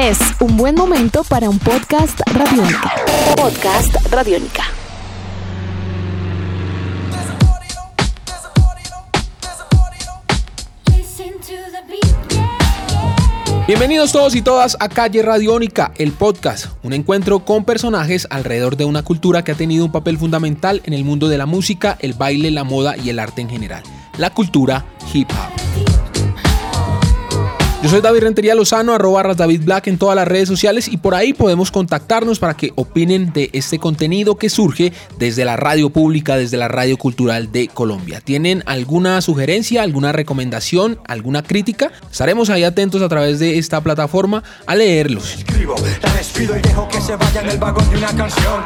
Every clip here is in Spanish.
Es un buen momento para un podcast radiónica. Podcast radiónica. Bienvenidos todos y todas a Calle Radiónica, el podcast, un encuentro con personajes alrededor de una cultura que ha tenido un papel fundamental en el mundo de la música, el baile, la moda y el arte en general, la cultura hip hop. Yo soy David Rentería Lozano, arroba David Black en todas las redes sociales y por ahí podemos contactarnos para que opinen de este contenido que surge desde la radio pública, desde la radio cultural de Colombia. ¿Tienen alguna sugerencia, alguna recomendación, alguna crítica? Estaremos ahí atentos a través de esta plataforma a leerlos.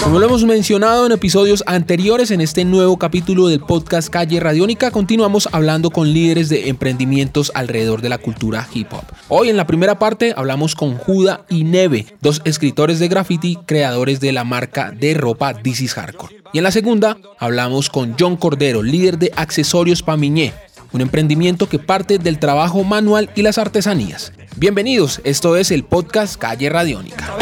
Como lo hemos mencionado en episodios anteriores en este nuevo capítulo del podcast Calle Radiónica, continuamos hablando con líderes de emprendimientos alrededor de la cultura hip hop. Hoy en la primera parte hablamos con Juda y Neve, dos escritores de graffiti creadores de la marca de ropa This is Hardcore. Y en la segunda hablamos con John Cordero, líder de Accesorios Pamiñé, un emprendimiento que parte del trabajo manual y las artesanías. Bienvenidos, esto es el podcast Calle Radiónica.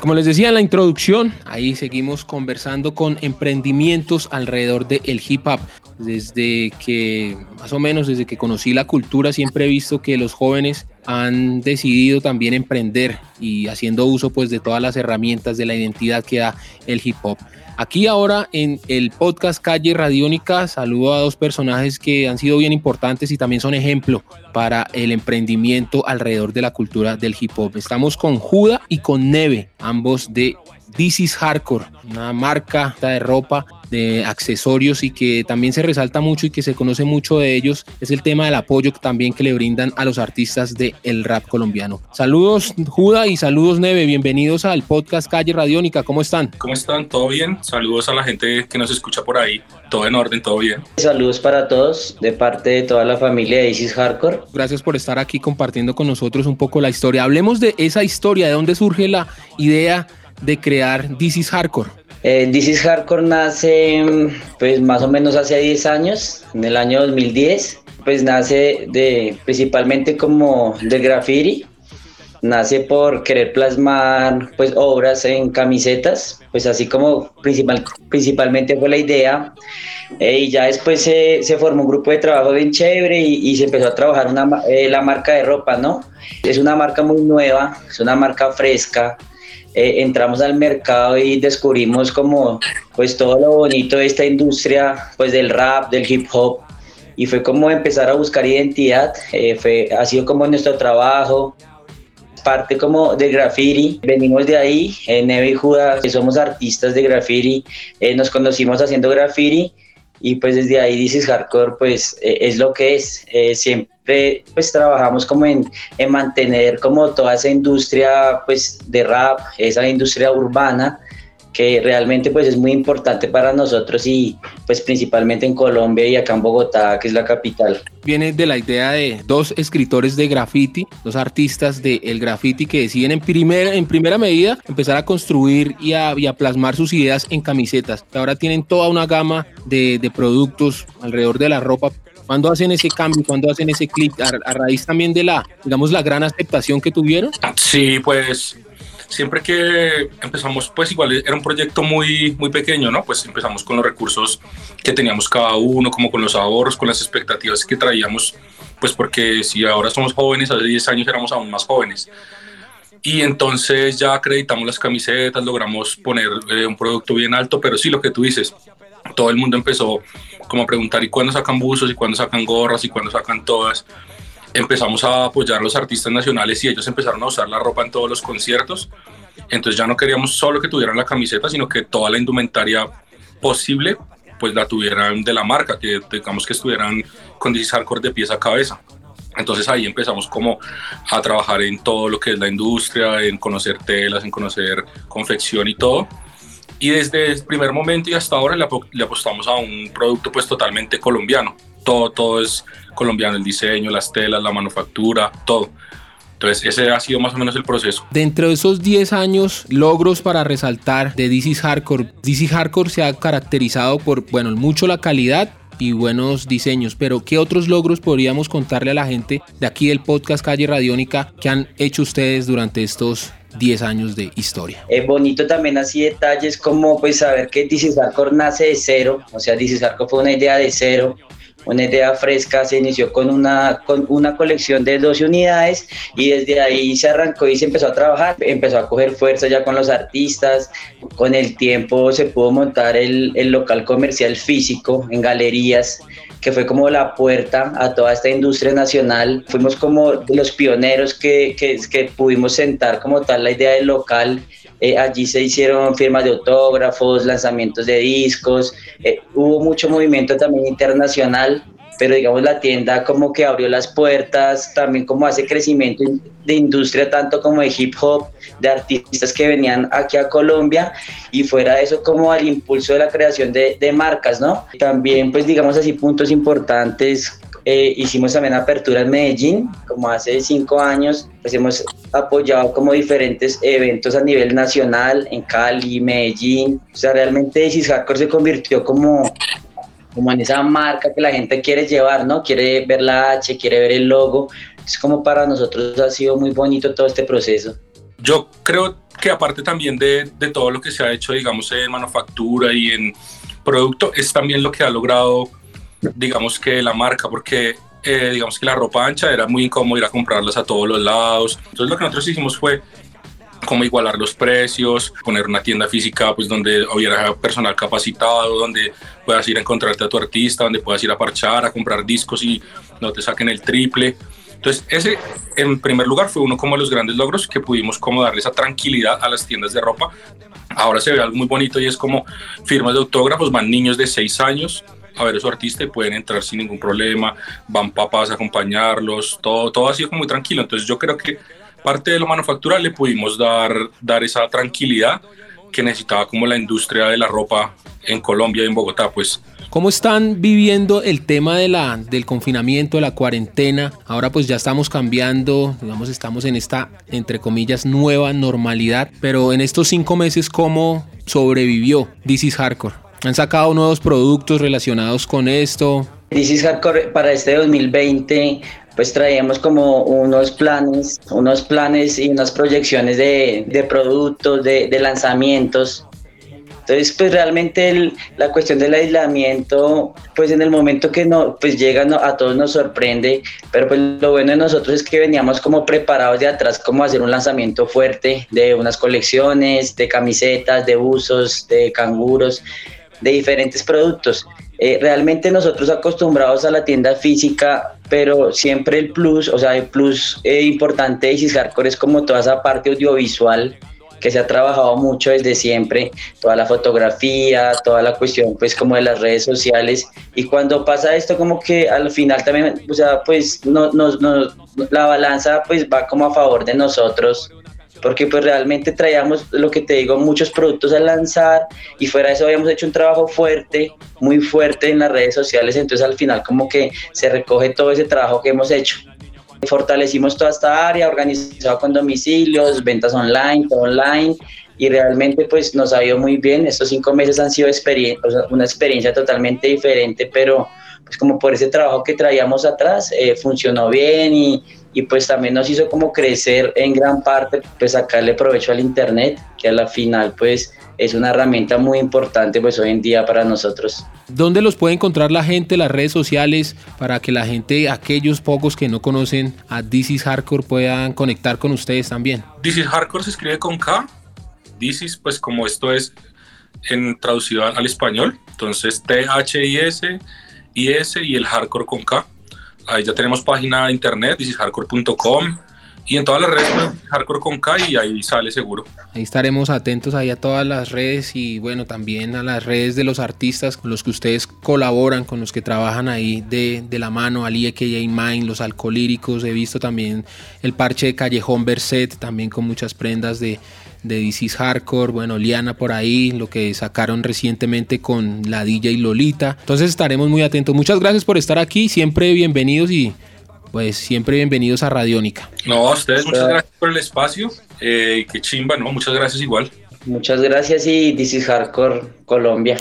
Como les decía en la introducción, ahí seguimos conversando con emprendimientos alrededor del hip hop. Desde que, más o menos desde que conocí la cultura, siempre he visto que los jóvenes han decidido también emprender y haciendo uso pues de todas las herramientas de la identidad que da el hip hop. Aquí ahora en el podcast Calle Radiónica saludo a dos personajes que han sido bien importantes y también son ejemplo para el emprendimiento alrededor de la cultura del hip hop. Estamos con Juda y con Neve, ambos de This is Hardcore, una marca de ropa de accesorios y que también se resalta mucho y que se conoce mucho de ellos es el tema del apoyo también que le brindan a los artistas del el rap colombiano. Saludos Juda y saludos Neve, bienvenidos al podcast Calle Radiónica, ¿cómo están? ¿Cómo están? ¿Todo bien? Saludos a la gente que nos escucha por ahí, todo en orden, todo bien. Saludos para todos de parte de toda la familia de Isis Hardcore. Gracias por estar aquí compartiendo con nosotros un poco la historia. Hablemos de esa historia, de dónde surge la idea de crear This is Hardcore. Eh, This is Hardcore nace pues más o menos hace 10 años, en el año 2010. Pues nace de principalmente como del graffiti. Nace por querer plasmar pues obras en camisetas, pues así como principal, principalmente fue la idea. Eh, y ya después se, se, formó un grupo de trabajo bien chévere y, y se empezó a trabajar una, eh, la marca de ropa, ¿no? Es una marca muy nueva, es una marca fresca, eh, entramos al mercado y descubrimos como pues todo lo bonito de esta industria pues del rap, del hip hop. Y fue como empezar a buscar identidad, eh, fue, ha sido como nuestro trabajo, parte como de graffiti, venimos de ahí, eh, Neve y Judas, que somos artistas de graffiti, eh, nos conocimos haciendo graffiti y pues desde ahí dices hardcore pues eh, es lo que es eh, pues trabajamos como en, en, mantener como toda esa industria pues de rap esa industria urbana que realmente pues es muy importante para nosotros y pues principalmente en Colombia y acá en Bogotá, que es la capital. Viene de la idea de dos escritores de graffiti, dos artistas del el graffiti que deciden en primera, en primera medida empezar a construir y a, y a plasmar sus ideas en camisetas, que ahora tienen toda una gama de, de productos alrededor de la ropa ¿Cuándo hacen ese cambio? ¿Cuándo hacen ese clic? A, a, raíz también de la, digamos, la gran aceptación que tuvieron? Sí, pues siempre que empezamos, pues igual era un proyecto muy, muy pequeño, ¿no? Pues empezamos con los recursos que teníamos cada uno, como con los ahorros, con las expectativas que traíamos, pues porque si ahora somos jóvenes, hace 10 años éramos aún más jóvenes. Y entonces ya acreditamos las camisetas, logramos poner eh, un producto bien alto, pero sí lo que tú dices, todo el mundo empezó como a preguntar, ¿y cuándo sacan buzos? ¿Y cuándo sacan gorras? ¿Y cuándo sacan todas? empezamos a apoyar a los artistas nacionales y ellos empezaron a usar la ropa en todos los conciertos. Entonces ya no queríamos solo que tuvieran la camiseta, sino que toda la indumentaria posible pues la tuvieran de la marca, que digamos que estuvieran con DC Hardcore de pies a cabeza. Entonces ahí empezamos como a trabajar en todo lo que es la industria, en conocer telas, en conocer confección y todo. Y desde el primer momento y hasta ahora le, le apostamos a un producto pues totalmente colombiano. Todo, todo es colombiano, el diseño, las telas, la manufactura, todo. Entonces ese ha sido más o menos el proceso. Dentro de esos 10 años, logros para resaltar de DC Hardcore. DC Hardcore se ha caracterizado por, bueno, mucho la calidad y buenos diseños. Pero ¿qué otros logros podríamos contarle a la gente de aquí del podcast Calle Radiónica que han hecho ustedes durante estos 10 años de historia. Es bonito también así detalles como pues saber que DC nace de cero, o sea, DC fue una idea de cero, una idea fresca, se inició con una, con una colección de 12 unidades y desde ahí se arrancó y se empezó a trabajar, empezó a coger fuerza ya con los artistas, con el tiempo se pudo montar el, el local comercial físico en galerías, que fue como la puerta a toda esta industria nacional. Fuimos como los pioneros que, que, que pudimos sentar como tal la idea del local. Eh, allí se hicieron firmas de autógrafos, lanzamientos de discos, eh, hubo mucho movimiento también internacional, pero digamos la tienda como que abrió las puertas, también como hace crecimiento de industria tanto como de hip hop, de artistas que venían aquí a Colombia y fuera de eso como al impulso de la creación de, de marcas, ¿no? También pues digamos así puntos importantes eh, hicimos también apertura en Medellín, como hace cinco años, pues hemos apoyado como diferentes eventos a nivel nacional en Cali, Medellín. O sea, realmente Isis Hardcore se convirtió como, como en esa marca que la gente quiere llevar, ¿no? Quiere ver la H, quiere ver el logo. Es como para nosotros ha sido muy bonito todo este proceso. Yo creo que aparte también de, de todo lo que se ha hecho, digamos, en manufactura y en producto, es también lo que ha logrado digamos que la marca, porque eh, digamos que la ropa ancha era muy incómodo ir a comprarlas a todos los lados. Entonces lo que nosotros hicimos fue como igualar los precios, poner una tienda física pues donde hubiera personal capacitado, donde puedas ir a encontrarte a tu artista, donde puedas ir a parchar, a comprar discos y no te saquen el triple. Entonces ese en primer lugar fue uno como de los grandes logros que pudimos como darle esa tranquilidad a las tiendas de ropa. Ahora se ve algo muy bonito y es como firmas de autógrafos, van niños de 6 años a ver a su artista y pueden entrar sin ningún problema, van papás a acompañarlos, todo, todo ha sido como muy tranquilo. Entonces yo creo que parte de lo manufactural le pudimos dar, dar esa tranquilidad que necesitaba como la industria de la ropa en Colombia y en Bogotá, pues. ¿Cómo están viviendo el tema de la, del confinamiento, de la cuarentena? Ahora pues ya estamos cambiando, digamos, estamos en esta, entre comillas, nueva normalidad, pero en estos cinco meses, ¿cómo sobrevivió This is Hardcore? ¿Han sacado nuevos productos relacionados con esto? This Hardcore para este 2020 pues traíamos como unos planes, unos planes y unas proyecciones de, de productos, de, de, lanzamientos. Entonces, pues realmente el, la cuestión del aislamiento, pues en el momento que no, pues llega no, a todos nos sorprende, pero pues lo bueno de nosotros es que veníamos como preparados de atrás, como hacer un lanzamiento fuerte de unas colecciones, de camisetas, de buzos, de canguros de diferentes productos. Eh, realmente nosotros acostumbrados a la tienda física, pero siempre el plus, o sea, el plus eh, importante de Isis Hardcore es como toda esa parte audiovisual que se ha trabajado mucho desde siempre, toda la fotografía, toda la cuestión pues como de las redes sociales. Y cuando pasa esto como que al final también, o sea, pues no, no, no, la balanza pues va como a favor de nosotros porque pues realmente traíamos, lo que te digo, muchos productos a lanzar y fuera de eso habíamos hecho un trabajo fuerte, muy fuerte en las redes sociales, entonces al final como que se recoge todo ese trabajo que hemos hecho. Fortalecimos toda esta área, organizado con domicilios, ventas online, todo online, y realmente pues nos ha ido muy bien. Estos cinco meses han sido una experiencia totalmente diferente, pero pues como por ese trabajo que traíamos atrás, eh, funcionó bien y, y pues también nos hizo como crecer en gran parte, pues sacarle provecho al Internet, que a la final pues es una herramienta muy importante pues hoy en día para nosotros. ¿Dónde los puede encontrar la gente, las redes sociales, para que la gente, aquellos pocos que no conocen a This is Hardcore puedan conectar con ustedes también? This is Hardcore se escribe con K, This is pues como esto es en traducido al español, entonces T-H-I-S, I-S y el hardcore con K. Ahí ya tenemos página de internet, hardcore.com y en todas las redes pues, hardcore con K y ahí sale seguro. Ahí estaremos atentos ahí a todas las redes y bueno también a las redes de los artistas con los que ustedes colaboran, con los que trabajan ahí de, de la mano, Ali AKA Mine, los alcolíricos, he visto también el parche de Callejón Berset, también con muchas prendas de, de DC's Hardcore, bueno, Liana por ahí, lo que sacaron recientemente con la DJ Lolita. Entonces estaremos muy atentos. Muchas gracias por estar aquí, siempre bienvenidos y pues siempre bienvenidos a Radiónica. No, a ustedes muchas gracias por el espacio. Eh, qué chimba, ¿no? Muchas gracias igual. Muchas gracias y This is Hardcore Colombia.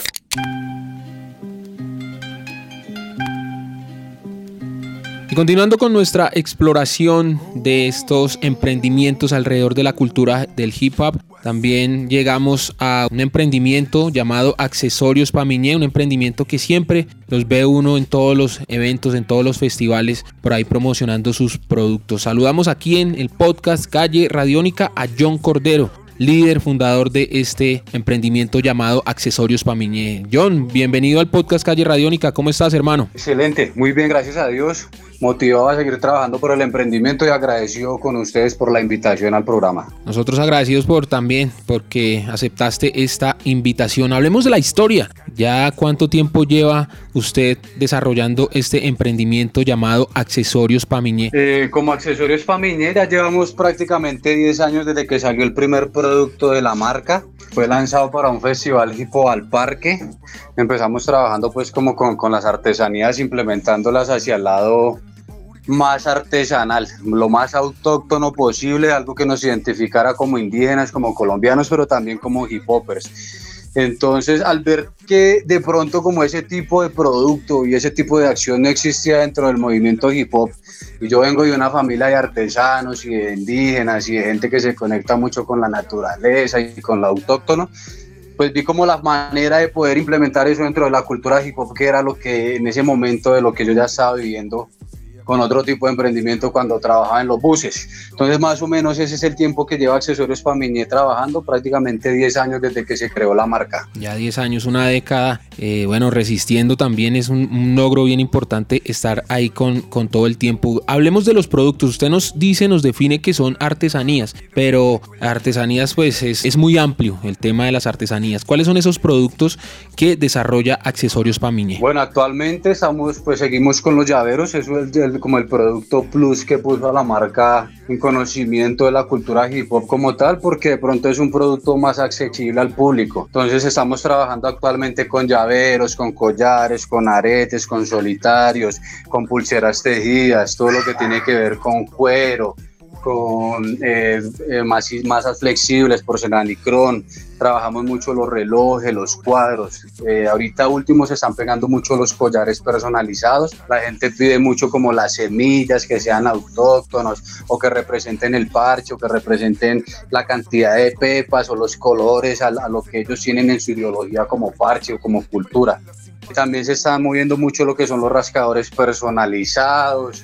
Y continuando con nuestra exploración de estos emprendimientos alrededor de la cultura del hip hop, también llegamos a un emprendimiento llamado Accesorios Pamiñé, un emprendimiento que siempre los ve uno en todos los eventos, en todos los festivales, por ahí promocionando sus productos. Saludamos aquí en el podcast Calle Radiónica a John Cordero, líder fundador de este emprendimiento llamado Accesorios Pamiñé. John, bienvenido al podcast Calle Radiónica. ¿Cómo estás, hermano? Excelente, muy bien, gracias a Dios motivado a seguir trabajando por el emprendimiento y agradecido con ustedes por la invitación al programa. Nosotros agradecidos por también porque aceptaste esta invitación. Hablemos de la historia. ¿Ya cuánto tiempo lleva usted desarrollando este emprendimiento llamado Accesorios Pamiñé? Eh, como Accesorios Pamiñé ya llevamos prácticamente 10 años desde que salió el primer producto de la marca. Fue lanzado para un festival Hipo al Parque. Empezamos trabajando pues como con, con las artesanías, implementándolas hacia el lado más artesanal, lo más autóctono posible, algo que nos identificara como indígenas, como colombianos, pero también como hip hopers. Entonces, al ver que de pronto como ese tipo de producto y ese tipo de acción no existía dentro del movimiento hip hop, y yo vengo de una familia de artesanos y de indígenas y de gente que se conecta mucho con la naturaleza y con lo autóctono, pues vi como la manera de poder implementar eso dentro de la cultura hip hop, que era lo que en ese momento de lo que yo ya estaba viviendo con otro tipo de emprendimiento cuando trabajaba en los buses. Entonces, más o menos ese es el tiempo que lleva Accesorios Pamiñé trabajando, prácticamente 10 años desde que se creó la marca. Ya 10 años, una década, eh, bueno, resistiendo también es un, logro bien importante estar ahí con, con todo el tiempo. Hablemos de los productos, usted nos dice, nos define que son artesanías, pero artesanías pues es, es muy amplio el tema de las artesanías. ¿Cuáles son esos productos que desarrolla Accesorios Pamiñé? Bueno, actualmente estamos, pues seguimos con los llaveros, eso es el como el producto plus que puso a la marca en conocimiento de la cultura hip hop como tal, porque de pronto es un producto más accesible al público. Entonces estamos trabajando actualmente con llaveros, con collares, con aretes, con solitarios, con pulseras tejidas, todo lo que tiene que ver con cuero, con eh, eh, masas flexibles, porcelanicrón, trabajamos mucho los relojes, los cuadros. Eh, ahorita último se están pegando mucho los collares personalizados. La gente pide mucho como las semillas que sean autóctonos o que representen el parche o que representen la cantidad de pepas o los colores a, a lo que ellos tienen en su ideología como parche o como cultura. También se están moviendo mucho lo que son los rascadores personalizados,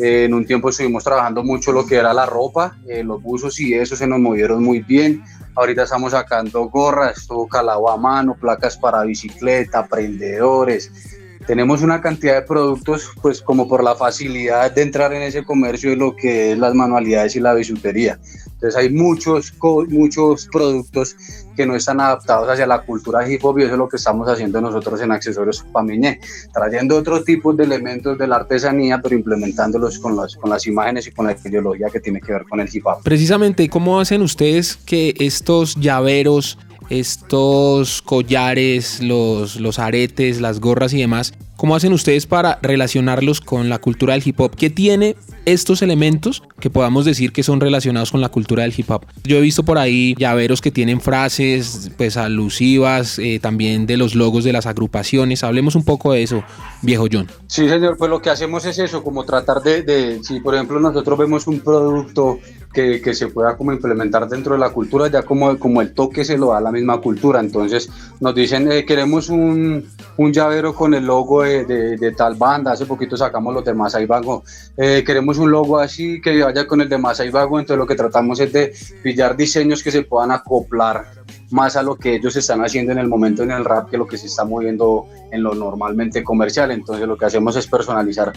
en un tiempo estuvimos trabajando mucho lo que era la ropa, eh, los buzos y eso se nos movieron muy bien. Ahorita estamos sacando gorras, todo calado a mano, placas para bicicleta, prendedores. Tenemos una cantidad de productos, pues como por la facilidad de entrar en ese comercio de lo que es las manualidades y la bisutería. Entonces hay muchos, muchos productos que no están adaptados hacia la cultura hip hop y eso es lo que estamos haciendo nosotros en Accesorios Pamiñé, trayendo otros tipos de elementos de la artesanía, pero implementándolos con las, con las imágenes y con la ideología que tiene que ver con el hip hop. Precisamente, ¿cómo hacen ustedes que estos llaveros estos collares, los, los aretes, las gorras y demás, ¿cómo hacen ustedes para relacionarlos con la cultura del hip hop? ¿Qué tiene estos elementos que podamos decir que son relacionados con la cultura del hip hop? Yo he visto por ahí llaveros que tienen frases pues alusivas, eh, también de los logos de las agrupaciones. Hablemos un poco de eso, viejo John. Sí, señor, pues lo que hacemos es eso, como tratar de, si por ejemplo nosotros vemos un producto que, que, se pueda como implementar dentro de la cultura, ya como, como el toque se lo da a la misma cultura. Entonces nos dicen, eh, queremos un, un, llavero con el logo de, de, tal banda, hace poquito sacamos los de Masai Vago, eh, queremos un logo así que vaya con el de Masai Vago, entonces lo que tratamos es de pillar diseños que se puedan acoplar más a lo que ellos están haciendo en el momento en el rap que lo que se está moviendo en lo normalmente comercial. Entonces lo que hacemos es personalizar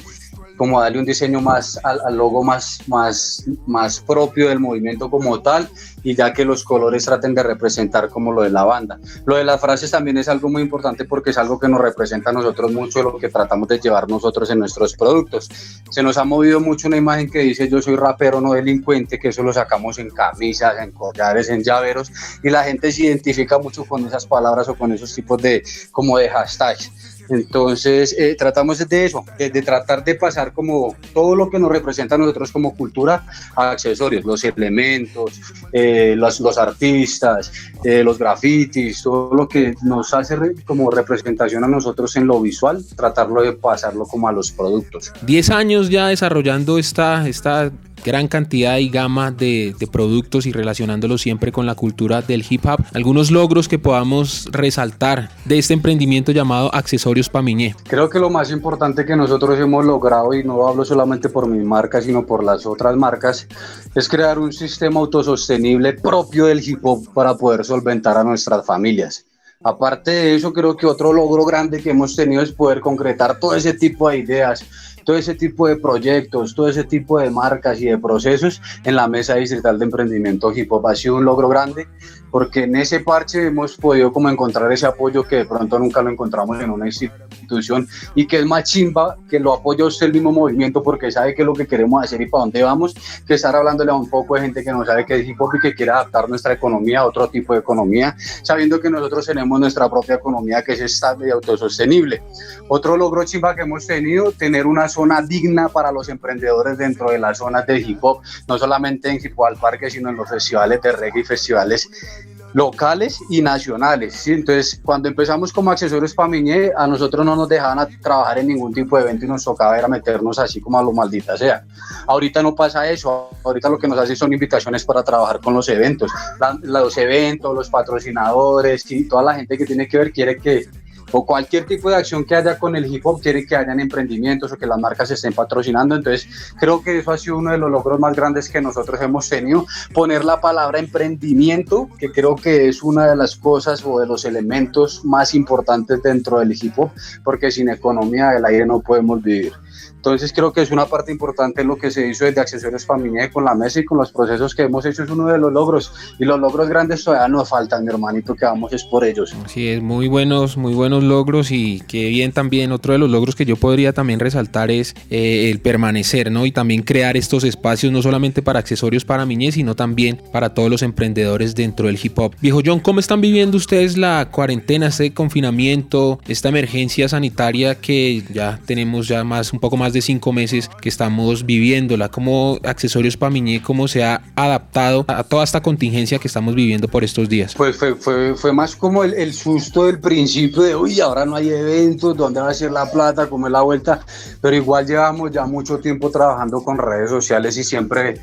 como darle un diseño más al, logo más, más, más propio del movimiento como tal y ya que los colores traten de representar como lo de la banda. Lo de las frases también es algo muy importante porque es algo que nos representa a nosotros mucho lo que tratamos de llevar nosotros en nuestros productos. Se nos ha movido mucho una imagen que dice yo soy rapero, no delincuente, que eso lo sacamos en camisas, en collares, en llaveros y la gente identifica mucho con esas palabras o con esos tipos de como de hashtags. Entonces, eh, tratamos de eso, de, tratar de pasar como todo lo que nos representa a nosotros como cultura a accesorios, los elementos, eh, los, los, artistas, eh, los grafitis, todo lo que nos hace como representación a nosotros en lo visual, tratarlo de pasarlo como a los productos. Diez años ya desarrollando esta, esta gran cantidad y gama de, productos y relacionándolos siempre con la cultura del hip hop. Algunos logros que podamos resaltar de este emprendimiento llamado Accesorios Pamiñé. Creo que lo más importante que nosotros hemos logrado, y no hablo solamente por mi marca, sino por las otras marcas, es crear un sistema autosostenible propio del hip hop para poder solventar a nuestras familias. Aparte de eso, creo que otro logro grande que hemos tenido es poder concretar todo ese tipo de ideas todo ese tipo de proyectos, todo ese tipo de marcas y de procesos en la Mesa Distrital de Emprendimiento Hip Hop. Ha sido un logro grande porque en ese parche hemos podido como encontrar ese apoyo que de pronto nunca lo encontramos en una institución y que es más chimba que lo apoya usted el mismo movimiento porque sabe qué es lo que queremos hacer y para dónde vamos, que estar hablándole a un poco de gente que no sabe qué es hip hop y que quiere adaptar nuestra economía a otro tipo de economía, sabiendo que nosotros tenemos nuestra propia economía que es estable y autosostenible. Otro logro chimba que hemos tenido, tener una zona digna para los emprendedores dentro de las zonas de hip hop, no solamente en Hip Hop al Parque, sino en los festivales de reggae y festivales locales y nacionales. ¿sí? Entonces, cuando empezamos como accesorios para Miñé, a nosotros no nos dejaban trabajar en ningún tipo de evento y nos tocaba era meternos así como a lo maldita sea. Ahorita no pasa eso, ahorita lo que nos hace son invitaciones para trabajar con los eventos. los eventos, los patrocinadores y toda la gente que tiene que ver quiere que o cualquier tipo de acción que haya con el hip hop quiere que hayan emprendimientos o que las marcas se estén patrocinando. Entonces, creo que eso ha sido uno de los logros más grandes que nosotros hemos tenido. Poner la palabra emprendimiento, que creo que es una de las cosas o de los elementos más importantes dentro del hip hop, porque sin economía del aire no podemos vivir. Entonces creo que es una parte importante lo que se hizo desde Accesorios Familia con la mesa y con los procesos que hemos hecho es uno de los logros y los logros grandes todavía nos faltan, mi hermanito, que vamos es por ellos. Sí, es muy buenos, muy buenos logros y que bien también otro de los logros que yo podría también resaltar es eh, el permanecer, ¿no? Y también crear estos espacios no solamente para accesorios para Miñez, sino también para todos los emprendedores dentro del hip hop. Viejo John, ¿cómo están viviendo ustedes la cuarentena, este confinamiento, esta emergencia sanitaria que ya tenemos ya más un poco más de cinco meses que estamos viviéndola, como Accesorios Pamiñé, cómo se ha adaptado a toda esta contingencia que estamos viviendo por estos días. Pues fue, fue, fue más como el, el, susto del principio de, uy, ahora no hay eventos, ¿dónde va a ser la plata? ¿Cómo es la vuelta? Pero igual llevamos ya mucho tiempo trabajando con redes sociales y siempre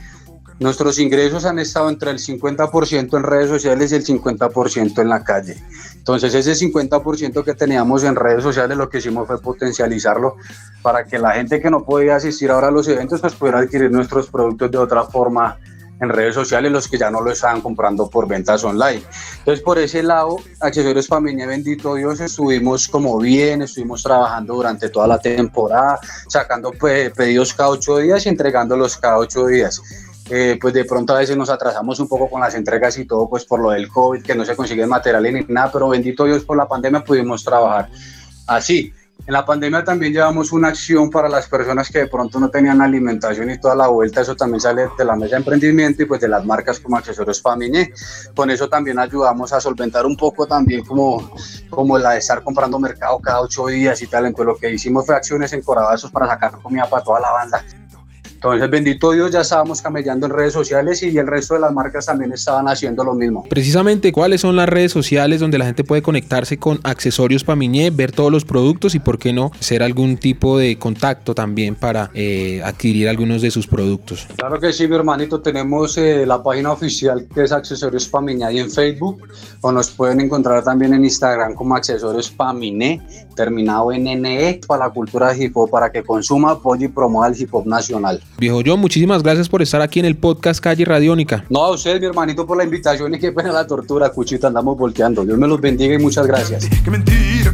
Nuestros ingresos han estado entre el 50% en redes sociales y el 50% en la calle. Entonces ese 50% que teníamos en redes sociales lo que hicimos fue potencializarlo para que la gente que no podía asistir ahora a los eventos pues pudiera adquirir nuestros productos de otra forma en redes sociales los que ya no lo estaban comprando por ventas online. Entonces, por ese lado, Accesorios Familia, bendito Dios, estuvimos como bien, estuvimos trabajando durante toda la temporada, sacando pues, pedidos cada ocho días y entregándolos cada ocho días. Eh, pues de pronto a veces nos atrasamos un poco con las entregas y todo, pues por lo del COVID, que no se consigue material ni nada, pero bendito Dios por la pandemia pudimos trabajar así. En la pandemia también llevamos una acción para las personas que de pronto no tenían alimentación y toda la vuelta, eso también sale de la mesa de emprendimiento y pues de las marcas como Accesorios Faminé. Con eso también ayudamos a solventar un poco también como, como la de estar comprando mercado cada ocho días y tal. Entonces lo que hicimos fue acciones en para sacar comida para toda la banda. Entonces, bendito Dios, ya estábamos camellando en redes sociales y el resto de las marcas también estaban haciendo lo mismo. Precisamente, ¿cuáles son las redes sociales donde la gente puede conectarse con accesorios Pamiñé, ver todos los productos y, por qué no, hacer algún tipo de contacto también para eh, adquirir algunos de sus productos? Claro que sí, mi hermanito. Tenemos eh, la página oficial que es Accesorios Pamiñé ahí en Facebook o nos pueden encontrar también en Instagram como Accesorios Paminé, terminado en NE, para la cultura de hip hop, para que consuma, apoye y promueva el hip hop nacional. Viejo John, muchísimas gracias por estar aquí en el podcast Calle Radiónica. No, a usted, mi hermanito, por la invitación y qué pena la tortura, Cuchita, andamos volteando. Dios me los bendiga y muchas gracias. Qué mentira,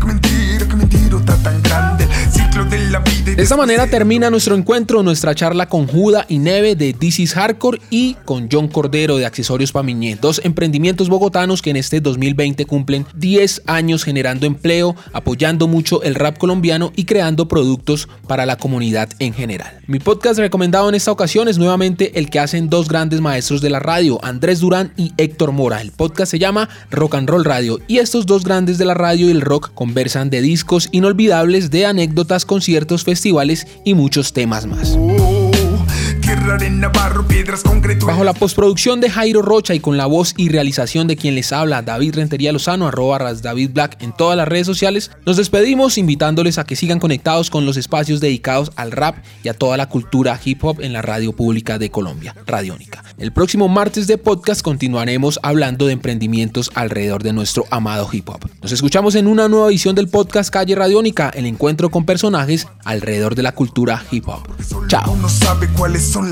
de esta manera termina nuestro encuentro, nuestra charla con Juda y Neve de This is Hardcore y con John Cordero de Accesorios Pamiñé, dos emprendimientos bogotanos que en este 2020 cumplen 10 años generando empleo, apoyando mucho el rap colombiano y creando productos para la comunidad en general. Mi podcast recomendado en esta ocasión es nuevamente el que hacen dos grandes maestros de la radio, Andrés Durán y Héctor Mora. El podcast se llama Rock and Roll Radio y estos dos grandes de la radio y el rock conversan de discos inolvidables, de anécdotas, conciertos, festivales y muchos temas más. Bajo la postproducción de Jairo Rocha y con la voz y realización de quien les habla, David Rentería Lozano, arroba David Black en todas las redes sociales, nos despedimos invitándoles a que sigan conectados con los espacios dedicados al rap y a toda la cultura hip hop en la radio pública de Colombia, Radiónica. El próximo martes de podcast continuaremos hablando de emprendimientos alrededor de nuestro amado hip hop. Nos escuchamos en una nueva edición del podcast Calle Radiónica, el encuentro con personajes alrededor de la cultura hip hop. Chao.